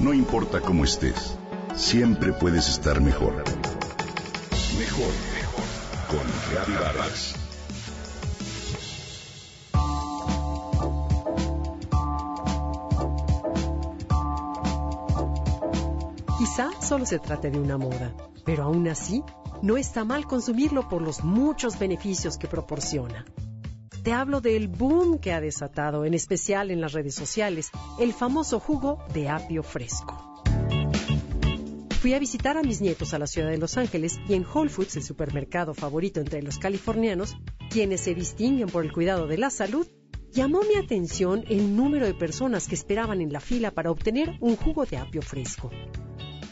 No importa cómo estés, siempre puedes estar mejor. Mejor, mejor. Con Reavivadas. Quizá solo se trate de una moda, pero aún así no está mal consumirlo por los muchos beneficios que proporciona. Te hablo del boom que ha desatado, en especial en las redes sociales, el famoso jugo de apio fresco. Fui a visitar a mis nietos a la ciudad de Los Ángeles y en Whole Foods, el supermercado favorito entre los californianos, quienes se distinguen por el cuidado de la salud, llamó mi atención el número de personas que esperaban en la fila para obtener un jugo de apio fresco.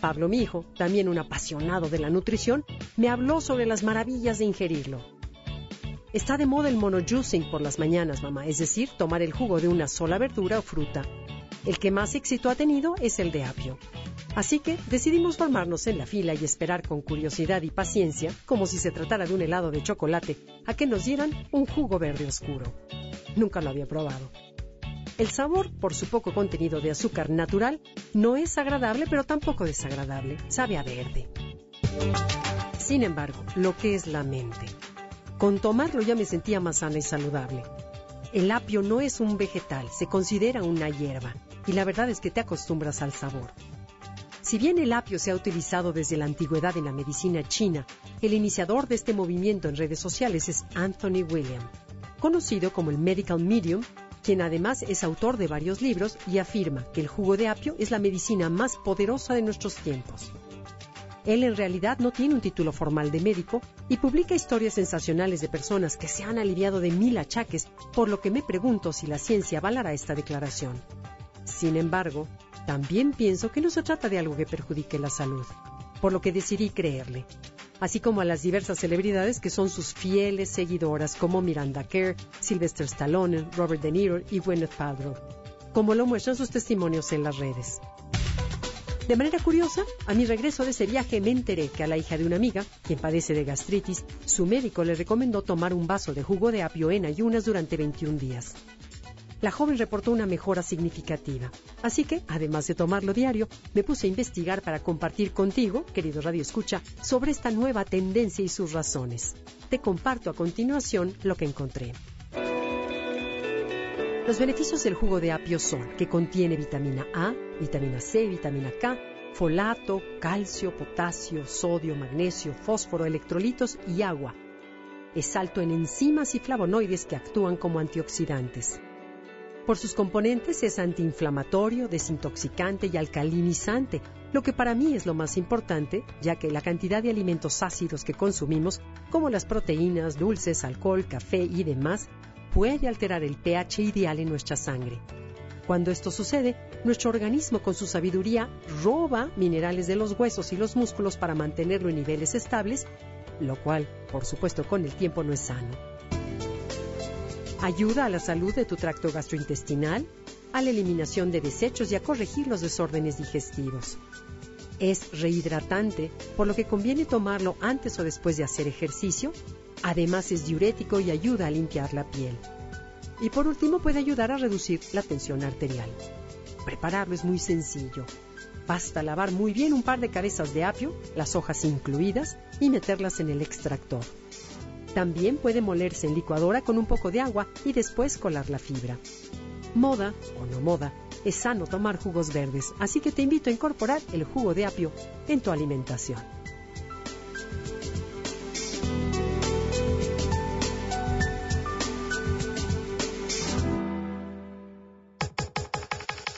Pablo, mi hijo, también un apasionado de la nutrición, me habló sobre las maravillas de ingerirlo. Está de moda el monojuicing por las mañanas, mamá, es decir, tomar el jugo de una sola verdura o fruta. El que más éxito ha tenido es el de apio. Así que decidimos formarnos en la fila y esperar con curiosidad y paciencia, como si se tratara de un helado de chocolate, a que nos dieran un jugo verde oscuro. Nunca lo había probado. El sabor, por su poco contenido de azúcar natural, no es agradable, pero tampoco desagradable. Sabe a verde. Sin embargo, lo que es la mente. Con tomarlo ya me sentía más sana y saludable. El apio no es un vegetal, se considera una hierba, y la verdad es que te acostumbras al sabor. Si bien el apio se ha utilizado desde la antigüedad en la medicina china, el iniciador de este movimiento en redes sociales es Anthony William, conocido como el Medical Medium quien además es autor de varios libros y afirma que el jugo de apio es la medicina más poderosa de nuestros tiempos. Él en realidad no tiene un título formal de médico y publica historias sensacionales de personas que se han aliviado de mil achaques, por lo que me pregunto si la ciencia avalará esta declaración. Sin embargo, también pienso que no se trata de algo que perjudique la salud, por lo que decidí creerle así como a las diversas celebridades que son sus fieles seguidoras como Miranda Kerr, Sylvester Stallone, Robert De Niro y Gwyneth Paltrow, como lo muestran sus testimonios en las redes. De manera curiosa, a mi regreso de ese viaje me enteré que a la hija de una amiga, quien padece de gastritis, su médico le recomendó tomar un vaso de jugo de apio en ayunas durante 21 días la joven reportó una mejora significativa. Así que, además de tomarlo diario, me puse a investigar para compartir contigo, querido Radio Escucha, sobre esta nueva tendencia y sus razones. Te comparto a continuación lo que encontré. Los beneficios del jugo de apio son que contiene vitamina A, vitamina C, vitamina K, folato, calcio, potasio, sodio, magnesio, fósforo, electrolitos y agua. Es alto en enzimas y flavonoides que actúan como antioxidantes. Por sus componentes es antiinflamatorio, desintoxicante y alcalinizante, lo que para mí es lo más importante, ya que la cantidad de alimentos ácidos que consumimos, como las proteínas, dulces, alcohol, café y demás, puede alterar el pH ideal en nuestra sangre. Cuando esto sucede, nuestro organismo con su sabiduría roba minerales de los huesos y los músculos para mantenerlo en niveles estables, lo cual, por supuesto, con el tiempo no es sano. Ayuda a la salud de tu tracto gastrointestinal, a la eliminación de desechos y a corregir los desórdenes digestivos. Es rehidratante, por lo que conviene tomarlo antes o después de hacer ejercicio. Además es diurético y ayuda a limpiar la piel. Y por último puede ayudar a reducir la tensión arterial. Prepararlo es muy sencillo. Basta lavar muy bien un par de cabezas de apio, las hojas incluidas, y meterlas en el extractor. También puede molerse en licuadora con un poco de agua y después colar la fibra. Moda o no moda, es sano tomar jugos verdes, así que te invito a incorporar el jugo de apio en tu alimentación.